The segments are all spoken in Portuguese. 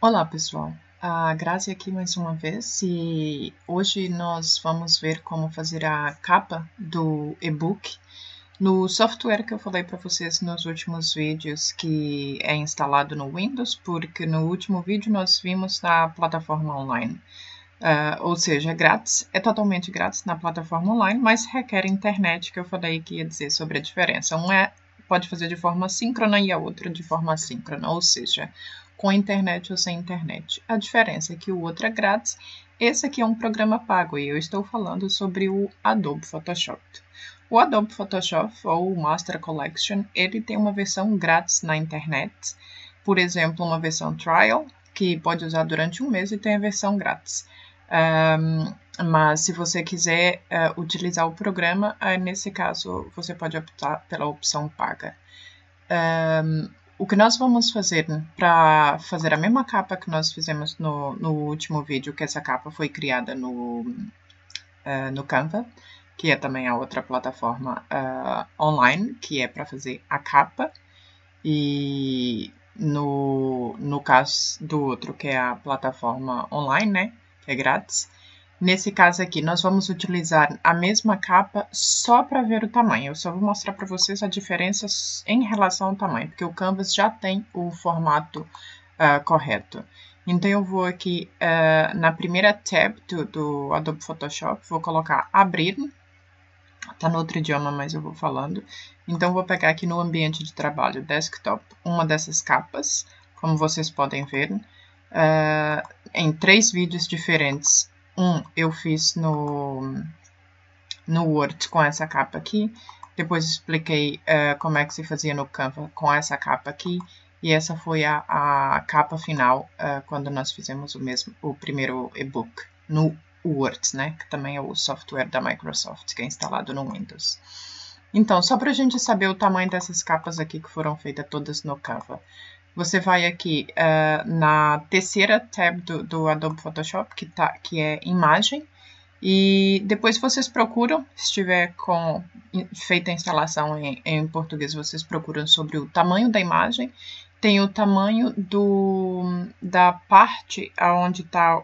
Olá pessoal, a Grazi aqui mais uma vez e hoje nós vamos ver como fazer a capa do e-book no software que eu falei para vocês nos últimos vídeos que é instalado no Windows, porque no último vídeo nós vimos na plataforma online. Uh, ou seja, grátis, é totalmente grátis na plataforma online, mas requer internet, que eu falei que ia dizer sobre a diferença. Um é pode fazer de forma síncrona e a outra de forma assíncrona, ou seja, com internet ou sem internet. A diferença é que o outro é grátis, esse aqui é um programa pago e eu estou falando sobre o Adobe Photoshop. O Adobe Photoshop ou Master Collection, ele tem uma versão grátis na internet, por exemplo, uma versão trial, que pode usar durante um mês e tem a versão grátis. Um, mas se você quiser uh, utilizar o programa, uh, nesse caso você pode optar pela opção paga. Um, o que nós vamos fazer para fazer a mesma capa que nós fizemos no, no último vídeo, que essa capa foi criada no, uh, no Canva, que é também a outra plataforma online, que é para fazer a capa. E no, no caso do outro, que é a plataforma online, né? é grátis. Nesse caso aqui, nós vamos utilizar a mesma capa só para ver o tamanho. Eu só vou mostrar para vocês a diferença em relação ao tamanho, porque o Canvas já tem o formato uh, correto. Então, eu vou aqui uh, na primeira tab do, do, Adobe Photoshop, vou colocar abrir. Está no outro idioma, mas eu vou falando. Então, vou pegar aqui no ambiente de trabalho, desktop, uma dessas capas, como vocês podem ver uh, em três vídeos diferentes. Um eu fiz no, no Word com essa capa aqui, depois expliquei uh, como é que se fazia no Canva com essa capa aqui, e essa foi a, a capa final uh, quando nós fizemos o mesmo, o primeiro e-book no Word, né, que também é o software da Microsoft que é instalado no Windows. Então, só para a gente saber o tamanho dessas capas aqui que foram feitas todas no Canva. Você vai aqui uh, na terceira tab do, do, Adobe Photoshop, que, tá, que é imagem, e depois vocês procuram, se estiver com feita a instalação em, em português, vocês procuram sobre o tamanho da imagem, tem o tamanho do, da parte onde está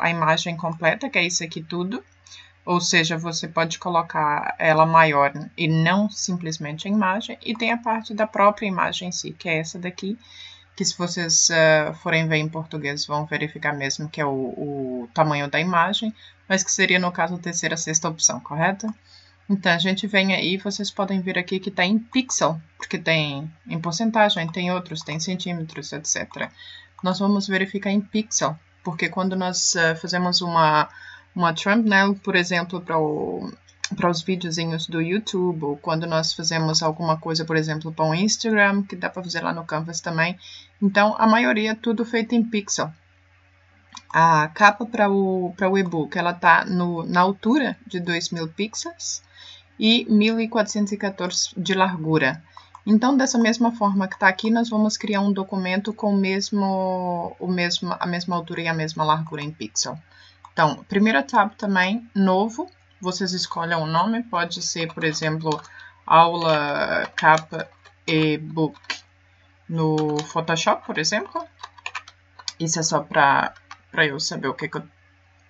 a imagem completa, que é isso aqui tudo, ou seja, você pode colocar ela maior e não simplesmente a imagem, e tem a parte da própria imagem em si, que é essa daqui, que se vocês uh, forem ver em português vão verificar mesmo que é o, o, tamanho da imagem, mas que seria no caso a terceira, sexta opção, correto? Então a gente vem aí, vocês podem ver aqui que está em pixel, porque tem em porcentagem, tem outros, tem centímetros, etc. Nós vamos verificar em pixel, porque quando nós uh, fazemos uma, uma thumbnail, por exemplo, para o para os videozinhos do YouTube, ou quando nós fazemos alguma coisa, por exemplo, para o Instagram, que dá para fazer lá no Canvas também. Então, a maioria é tudo feito em pixel. A capa para o, o e-book, ela está na altura de 2.000 pixels e 1.414 de largura. Então, dessa mesma forma que está aqui, nós vamos criar um documento com o mesmo, o mesmo, a mesma altura e a mesma largura em pixel. Então, primeira tab também, novo, vocês escolhem um nome, pode ser, por exemplo, aula capa e-book no Photoshop, por exemplo. Isso é só para eu saber o que, que eu,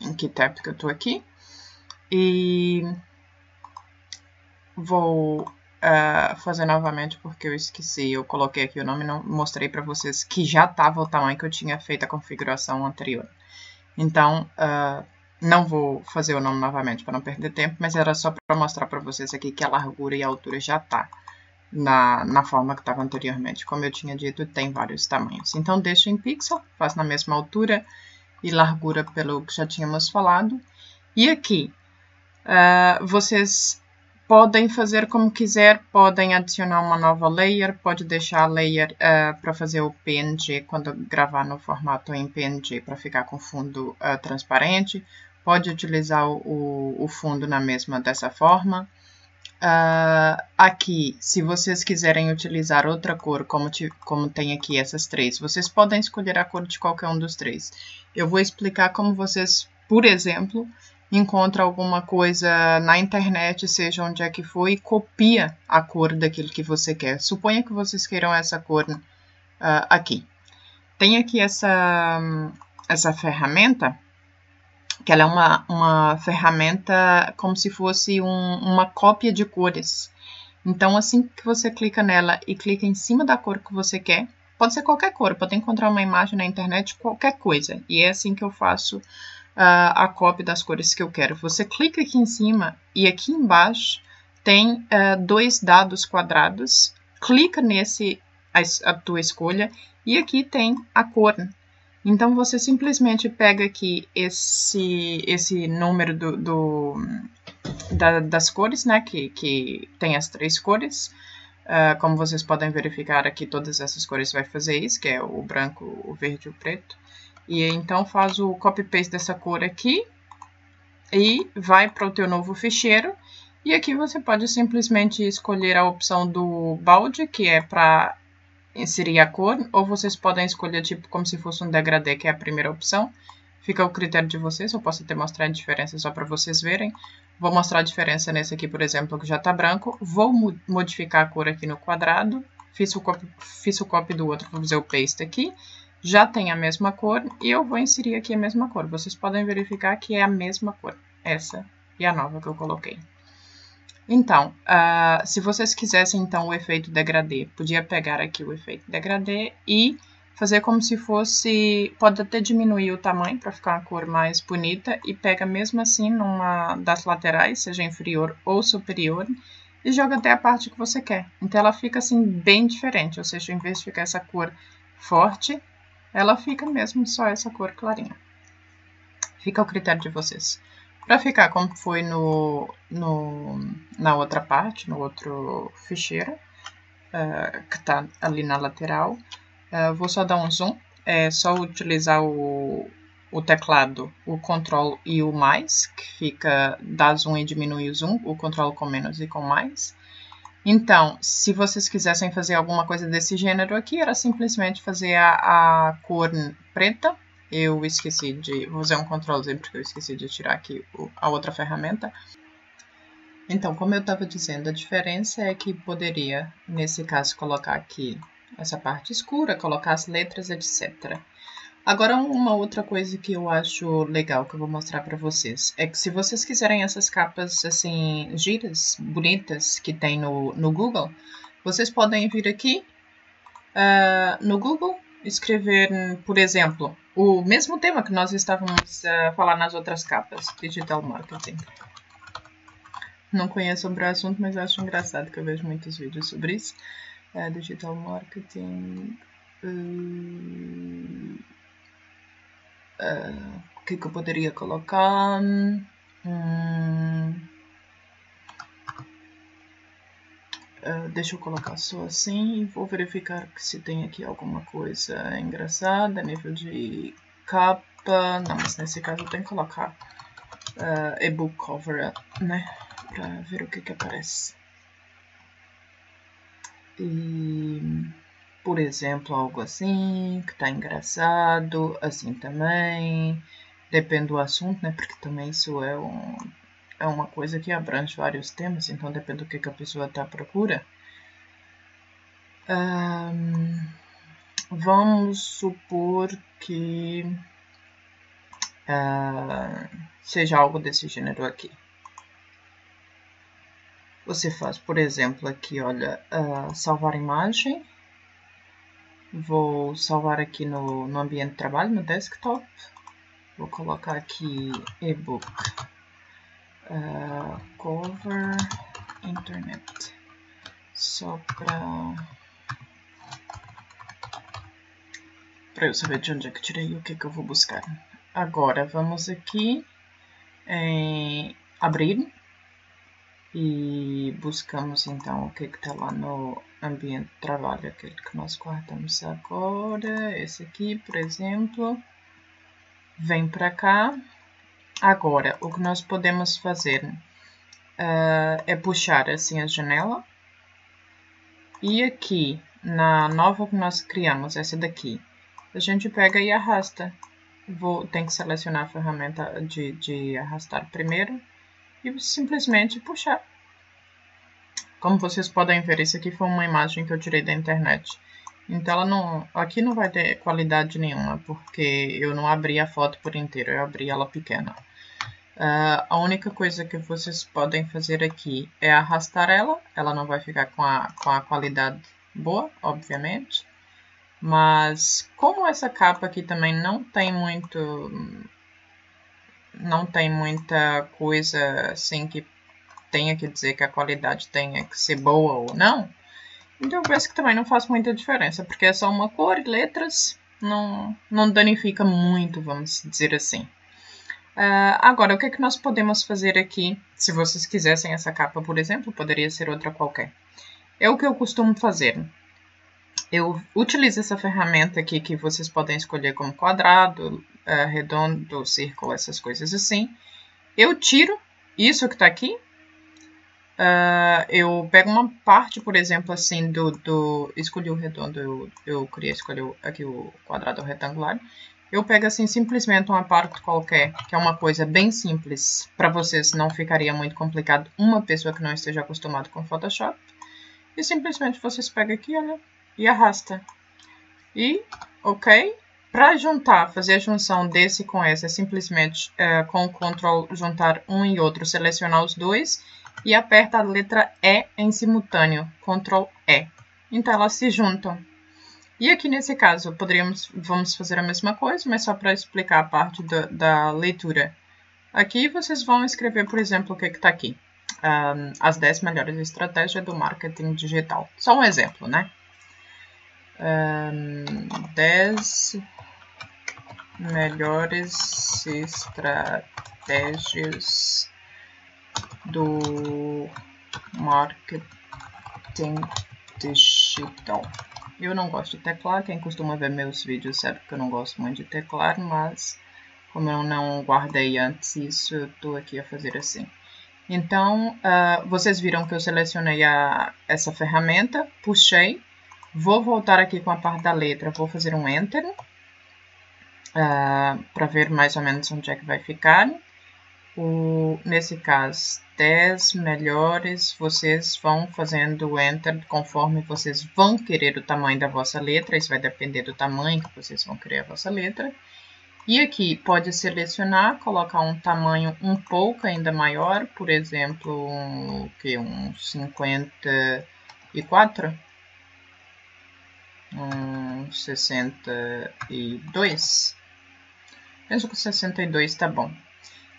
em que tab que eu estou aqui. E vou uh, fazer novamente porque eu esqueci. Eu coloquei aqui o nome e não mostrei para vocês que já estava o tamanho que eu tinha feito a configuração anterior. Então, uh, não vou fazer o nome novamente para não perder tempo, mas era só para mostrar para vocês aqui que a largura e a altura já está na, na forma que estava anteriormente. Como eu tinha dito, tem vários tamanhos. Então, deixo em pixel, faz na mesma altura e largura pelo que já tínhamos falado. E aqui, uh, vocês podem fazer como quiser, podem adicionar uma nova layer, pode deixar a layer uh, para fazer o PNG quando gravar no formato em PNG para ficar com fundo uh, transparente, pode utilizar o, o, fundo na mesma dessa forma. Uh, aqui, se vocês quiserem utilizar outra cor, como, te, como tem aqui essas três, vocês podem escolher a cor de qualquer um dos três. Eu vou explicar como vocês, por exemplo, encontra alguma coisa na internet, seja onde é que for, e copia a cor daquilo que você quer. Suponha que vocês queiram essa cor uh, aqui. tem aqui essa, essa ferramenta, que ela é uma, uma ferramenta como se fosse um, uma cópia de cores. Então, assim que você clica nela e clica em cima da cor que você quer, pode ser qualquer cor, pode encontrar uma imagem na internet, qualquer coisa. E é assim que eu faço a cópia das cores que eu quero. Você clica aqui em cima e aqui embaixo tem uh, dois dados quadrados. Clica nesse, a, a tua escolha, e aqui tem a cor. Então, você simplesmente pega aqui esse, esse número do, do da, das cores, né, que, que tem as três cores. Uh, como vocês podem verificar aqui, todas essas cores vai fazer isso, que é o branco, o verde e o preto. E então faz o copy-paste dessa cor aqui e vai para o teu novo ficheiro e aqui você pode simplesmente escolher a opção do balde, que é para inserir a cor, ou vocês podem escolher tipo como se fosse um degradê, que é a primeira opção. Fica ao critério de vocês, eu posso até mostrar a diferença só para vocês verem. Vou mostrar a diferença nesse aqui, por exemplo, que já está branco. Vou modificar a cor aqui no quadrado. Fiz o, copy, fiz o copy do outro, vou fazer o paste aqui. Já tem a mesma cor e eu vou inserir aqui a mesma cor. Vocês podem verificar que é a mesma cor. Essa e a nova que eu coloquei. Então, uh, se vocês quisessem então o efeito degradê, podia pegar aqui o efeito degradê e fazer como se fosse, pode até diminuir o tamanho para ficar uma cor mais bonita e pega mesmo assim numa das laterais, seja inferior ou superior, e joga até a parte que você quer. Então ela fica assim bem diferente, ou seja, em vez de ficar essa cor forte, ela fica mesmo só essa cor clarinha. Fica ao critério de vocês. Para ficar como foi no, no, na outra parte, no outro ficheiro, uh, que está ali na lateral, uh, vou só dar um zoom. É só utilizar o, o teclado, o Ctrl e o mais, que fica dá zoom e diminui o zoom, o Ctrl com menos e com mais. Então, se vocês quisessem fazer alguma coisa desse gênero aqui, era simplesmente fazer a, a cor preta eu esqueci de. Vou usar um Ctrl porque eu esqueci de tirar aqui a outra ferramenta. Então, como eu estava dizendo, a diferença é que poderia, nesse caso, colocar aqui essa parte escura, colocar as letras, etc. Agora, uma outra coisa que eu acho legal que eu vou mostrar para vocês é que se vocês quiserem essas capas assim, giras, bonitas, que tem no, no Google, vocês podem vir aqui uh, no Google, escrever, por exemplo, o mesmo tema que nós estávamos a uh, falar nas outras capas, digital marketing. Não conheço sobre o assunto, mas acho engraçado que eu vejo muitos vídeos sobre isso. Uh, digital marketing. Uh, o que, que eu poderia colocar? Hum, Uh, deixa eu colocar só assim e vou verificar se tem aqui alguma coisa engraçada, nível de capa. Não, mas nesse caso eu tenho que colocar uh, e-book cover, né? Pra ver o que que aparece. E, por exemplo, algo assim, que tá engraçado, assim também. Depende do assunto, né? Porque também isso é um é uma coisa que abrange vários temas, então depende do que, que a pessoa está à procura. Um, vamos supor que uh, seja algo desse gênero aqui. Você faz, por exemplo, aqui, olha, uh, salvar imagem. Vou salvar aqui no, no ambiente de trabalho, no desktop. Vou colocar aqui e-book uh, cover internet só para eu saber de onde é que tirei o que que eu vou buscar. Agora vamos aqui em abrir e buscamos então o que está lá no ambiente de trabalho, aquele que nós guardamos agora, esse aqui, por exemplo. Vem para cá Agora, o que nós podemos fazer uh, é puxar assim a janela. E aqui, na nova que nós criamos, essa daqui, a gente pega e arrasta. Vou, tem que selecionar a ferramenta de, de arrastar primeiro e simplesmente puxar. Como vocês podem ver, isso aqui foi uma imagem que eu tirei da internet. Então ela não, aqui não vai ter qualidade nenhuma, porque eu não abri a foto por inteiro, eu abri ela pequena. Uh, a única coisa que vocês podem fazer aqui é arrastar ela, ela não vai ficar com a, com a qualidade boa, obviamente. Mas como essa capa aqui também não tem muito não tem muita coisa assim que tenha que dizer que a qualidade tenha que ser boa ou não, então eu penso que também não faz muita diferença, porque é só uma cor e letras, não, não danifica muito, vamos dizer assim. Uh, agora, o que é que nós podemos fazer aqui, se vocês quisessem essa capa, por exemplo, poderia ser outra qualquer. É o que eu costumo fazer. Eu utilizo essa ferramenta aqui que vocês podem escolher como quadrado, uh, redondo, círculo, essas coisas assim. Eu tiro isso que está aqui Uh, eu pego uma parte, por exemplo, assim, do. do escolhi o redondo, eu, eu queria escolher aqui o quadrado retangular. Eu pego, assim, simplesmente uma parte qualquer, que é uma coisa bem simples, para vocês não ficaria muito complicado uma pessoa que não esteja acostumada com Photoshop. E simplesmente vocês pegam aqui, olha, e arrasta. E, ok, para juntar, fazer a junção desse com esse, é simplesmente uh, com o Ctrl juntar um e outro, selecionar os dois e aperta a letra E em simultâneo, Ctrl E. Então elas se juntam. E aqui nesse caso, poderíamos, vamos fazer a mesma coisa, mas só para explicar a parte da, da, leitura. Aqui vocês vão escrever, por exemplo, o que está aqui. Um, as 10 melhores estratégias do marketing digital. Só um exemplo, né? Um, 10 melhores estratégias do marketing digital. Eu não gosto de teclar, quem costuma ver meus vídeos sabe que eu não gosto muito de teclar, mas como eu não guardei antes isso, eu estou aqui a fazer assim. Então, uh, vocês viram que eu selecionei a, essa ferramenta, puxei, vou voltar aqui com a parte da letra, vou fazer um Enter, uh, para ver mais ou menos onde é que vai ficar. O, nesse caso, 10 melhores, vocês vão fazendo Enter conforme vocês vão querer o tamanho da vossa letra. Isso vai depender do tamanho que vocês vão querer a vossa letra. E aqui pode selecionar, colocar um tamanho um pouco ainda maior, por exemplo, um, que, um 54, um 62. Penso que 62 está bom.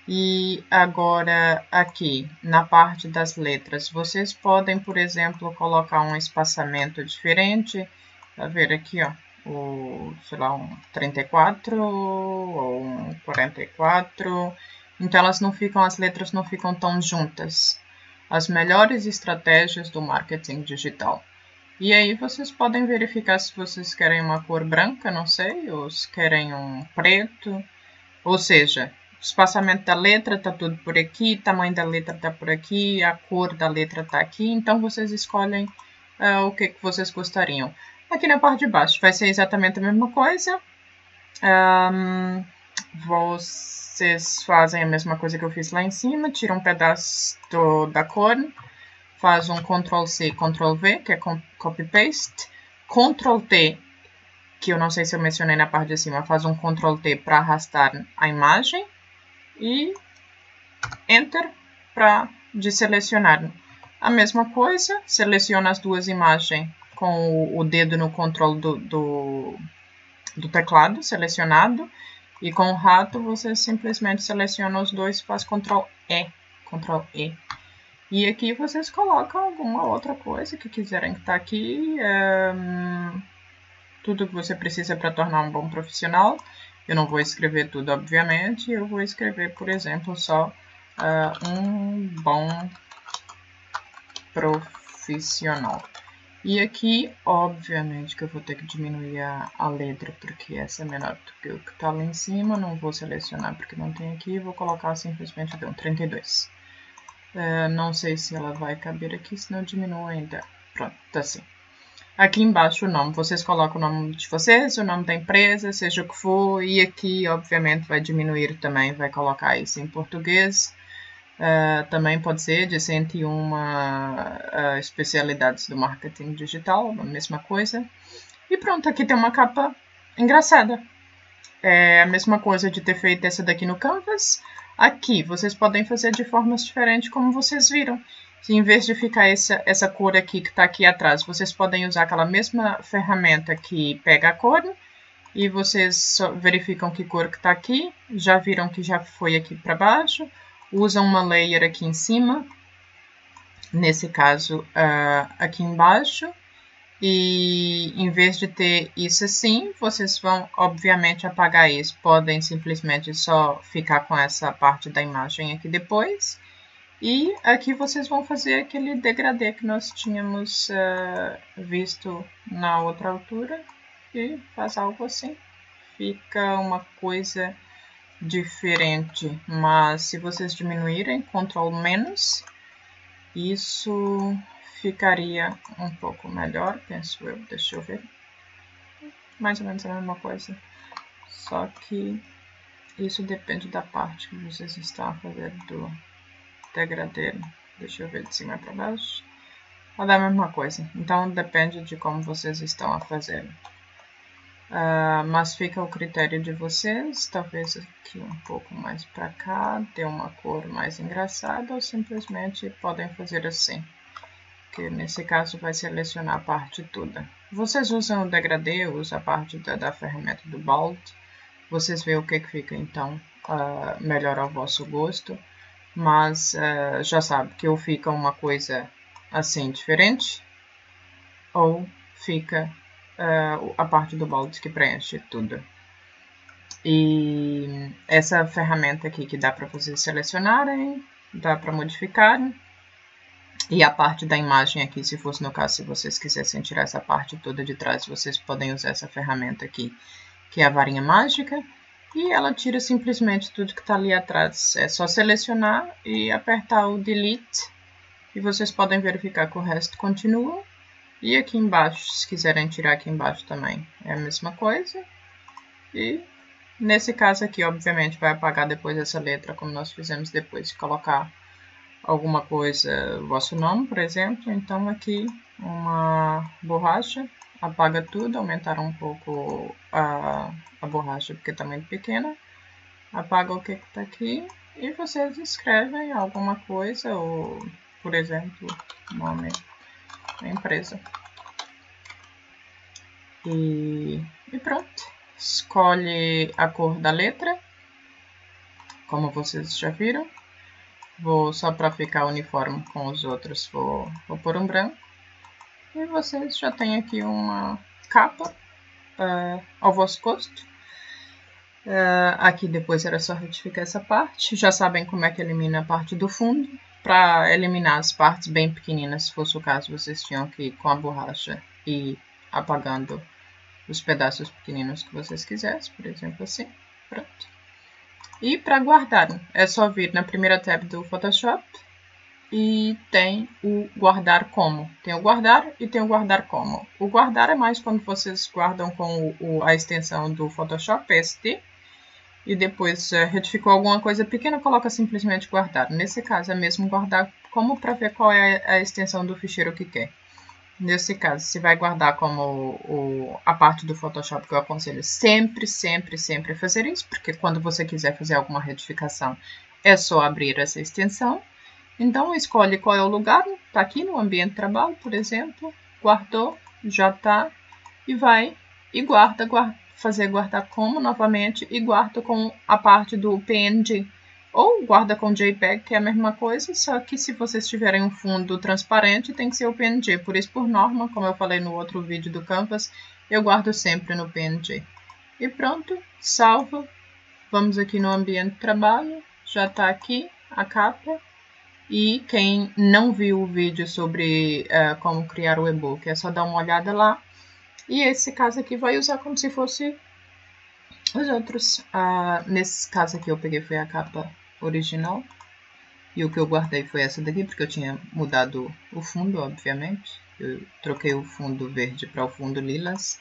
E agora aqui na parte das letras, vocês podem, por exemplo, colocar um espaçamento diferente. Tá ver aqui, ó, o, sei lá, um 34 ou um 44. Então elas não ficam, as letras não ficam tão juntas. As melhores estratégias do marketing digital. E aí vocês podem verificar se vocês querem uma cor branca, não sei, ou se querem um preto. Ou seja, espaçamento da letra está tudo por aqui, tamanho da letra está por aqui, a cor da letra está aqui, então vocês escolhem uh, o que, que vocês gostariam. Aqui na parte de baixo vai ser exatamente a mesma coisa. Um, vocês fazem a mesma coisa que eu fiz lá em cima, tiram um pedaço do, da cor, faz um Ctrl C, Ctrl V, que é copy paste, Ctrl T, que eu não sei se eu mencionei na parte de cima, faz um Ctrl T para arrastar a imagem e Enter para deselecionar. A mesma coisa, seleciona as duas imagens com o, o dedo no controle do, do, do, teclado selecionado e com o rato você simplesmente seleciona os dois e faz Ctrl E, Ctrl E. E aqui vocês colocam alguma outra coisa que quiserem que está aqui. Um, tudo que você precisa para tornar um bom profissional. Eu não vou escrever tudo, obviamente, eu vou escrever, por exemplo, só uh, um bom profissional. E aqui, obviamente, que eu vou ter que diminuir a, a letra, porque essa é menor do que o que está lá em cima. Não vou selecionar porque não tem aqui, vou colocar simplesmente um 32. Uh, não sei se ela vai caber aqui, senão eu diminuo ainda. Pronto, tá assim. Aqui embaixo o nome, vocês colocam o nome de vocês, o nome da empresa, seja o que for, e aqui obviamente vai diminuir também, vai colocar isso em português. Uh, também pode ser de 101 uh, especialidades do marketing digital, a mesma coisa. E pronto, aqui tem uma capa engraçada. É a mesma coisa de ter feito essa daqui no Canvas. Aqui, vocês podem fazer de formas diferentes, como vocês viram. Se em vez de ficar essa, essa cor aqui que está aqui atrás, vocês podem usar aquela mesma ferramenta que pega a cor e vocês verificam que cor que está aqui. Já viram que já foi aqui para baixo. Usam uma layer aqui em cima, nesse caso uh, aqui embaixo. E em vez de ter isso assim, vocês vão obviamente apagar isso. Podem simplesmente só ficar com essa parte da imagem aqui depois. E aqui vocês vão fazer aquele degradê que nós tínhamos uh, visto na outra altura. E faz algo assim. Fica uma coisa diferente. Mas se vocês diminuírem, Ctrl menos, isso ficaria um pouco melhor, penso eu. Deixa eu ver. Mais ou menos a mesma coisa. Só que isso depende da parte que vocês estão fazendo do degradê. Deixa eu ver de cima para baixo. Vai dar a mesma coisa. Então depende de como vocês estão a fazer. Uh, mas fica o critério de vocês, talvez aqui um pouco mais para cá, ter uma cor mais engraçada ou simplesmente podem fazer assim que nesse caso vai selecionar a parte toda. Vocês usam o degradê, usa a parte da, da ferramenta do Bolt, vocês veem o que, que fica então uh, melhor ao vosso gosto, mas uh, já sabe que ou fica uma coisa assim diferente, ou fica uh, a parte do Bolt que preenche tudo. E essa ferramenta aqui que dá para vocês selecionarem, dá para modificarem, e a parte da imagem aqui, se fosse no caso, se vocês quisessem tirar essa parte toda de trás, vocês podem usar essa ferramenta aqui, que é a varinha mágica. E ela tira simplesmente tudo que está ali atrás. É só selecionar e apertar o Delete. E vocês podem verificar que o resto continua. E aqui embaixo, se quiserem tirar aqui embaixo também, é a mesma coisa. E nesse caso aqui, obviamente, vai apagar depois essa letra, como nós fizemos depois de colocar alguma coisa, vosso nome, por exemplo. Então, aqui uma borracha, apaga tudo, aumentar um pouco a, a borracha porque está muito pequena. Apaga o que está aqui e vocês escrevem alguma coisa, ou, por exemplo, nome da empresa. E, e pronto. Escolhe a cor da letra, como vocês já viram. Vou só para ficar uniforme com os outros, vou, vou pôr um branco. E vocês já têm aqui uma capa uh, ao vosso gosto. Uh, aqui depois era só retificar essa parte. Já sabem como é que elimina a parte do fundo. Para eliminar as partes bem pequeninas, se fosse o caso, vocês tinham que ir com a borracha e apagando os pedaços pequeninos que vocês quisessem, por exemplo assim. Pronto. E para guardar, é só vir na primeira tab do Photoshop e tem o guardar como. Tem o guardar e tem o guardar como. O guardar é mais quando vocês guardam com o, a extensão do Photoshop PST e depois uh, retificou alguma coisa pequena, coloca simplesmente guardar. Nesse caso é mesmo guardar como para ver qual é a extensão do ficheiro que quer. Nesse caso, você vai guardar como o, a parte do Photoshop que eu aconselho sempre, sempre, sempre fazer isso, porque quando você quiser fazer alguma retificação, é só abrir essa extensão. Então, escolhe qual é o lugar, está aqui no ambiente de trabalho, por exemplo, guardou, já está, e vai e guarda, guarda, fazer guardar como novamente, e guarda com a parte do PNG, ou guarda com JPEG, que é a mesma coisa, só que se vocês tiverem um fundo transparente, tem que ser o PNG. Por isso, por norma, como eu falei no outro vídeo do Canvas, eu guardo sempre no PNG. E pronto, salva. Vamos aqui no ambiente de trabalho, já está aqui a capa. E quem não viu o vídeo sobre uh, como criar o e-book, é só dar uma olhada lá. E esse caso aqui vai usar como se fosse os outros. Uh, nesse caso aqui eu peguei foi a capa original. E o que eu guardei foi essa daqui, porque eu tinha mudado o fundo, obviamente. Eu troquei o fundo verde para o fundo lilas.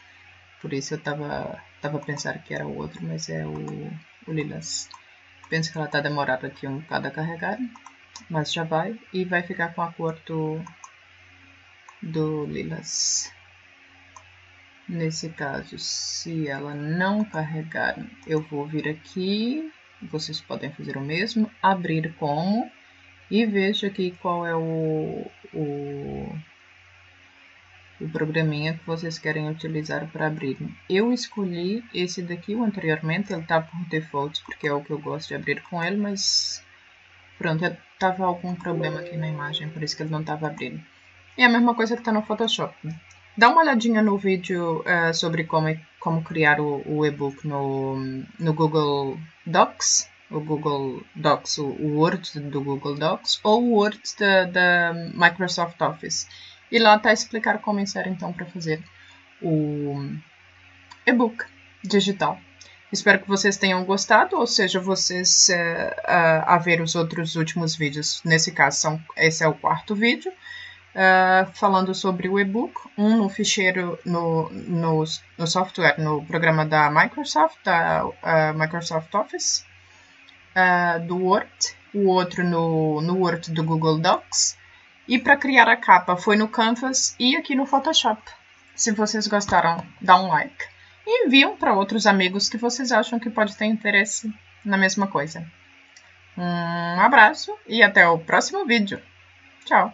Por isso eu tava, tava pensando que era o outro, mas é o, o lilas. Penso que ela tá demorada aqui um bocado a carregar, mas já vai. E vai ficar com a cor do, do lilas. Nesse caso, se ela não carregar, eu vou vir aqui, vocês podem fazer o mesmo, abrir como, e veja aqui qual é o, o, o programinha que vocês querem utilizar para abrir. Eu escolhi esse daqui, o anteriormente, ele está por default, porque é o que eu gosto de abrir com ele, mas pronto, estava algum problema aqui na imagem, por isso que ele não estava abrindo. E a mesma coisa que está no Photoshop. Dá uma olhadinha no vídeo uh, sobre como, como criar o, o e-book no, no Google Docs, o Google Docs, o, Word do Google Docs ou o Word da, da Microsoft Office. E lá está a explicar como inserir então para fazer o e-book digital. Espero que vocês tenham gostado, ou seja, vocês uh, uh, a ver os outros últimos vídeos. Nesse caso, são, esse é o quarto vídeo uh, falando sobre o e-book, um no ficheiro, no, no, no, software, no programa da Microsoft, da uh, Microsoft Office, uh, do Word, o outro no, no Word do Google Docs, e para criar a capa foi no Canvas e aqui no Photoshop. Se vocês gostaram, dá um like. E enviam para outros amigos que vocês acham que pode ter interesse na mesma coisa. Um abraço e até o próximo vídeo. Tchau!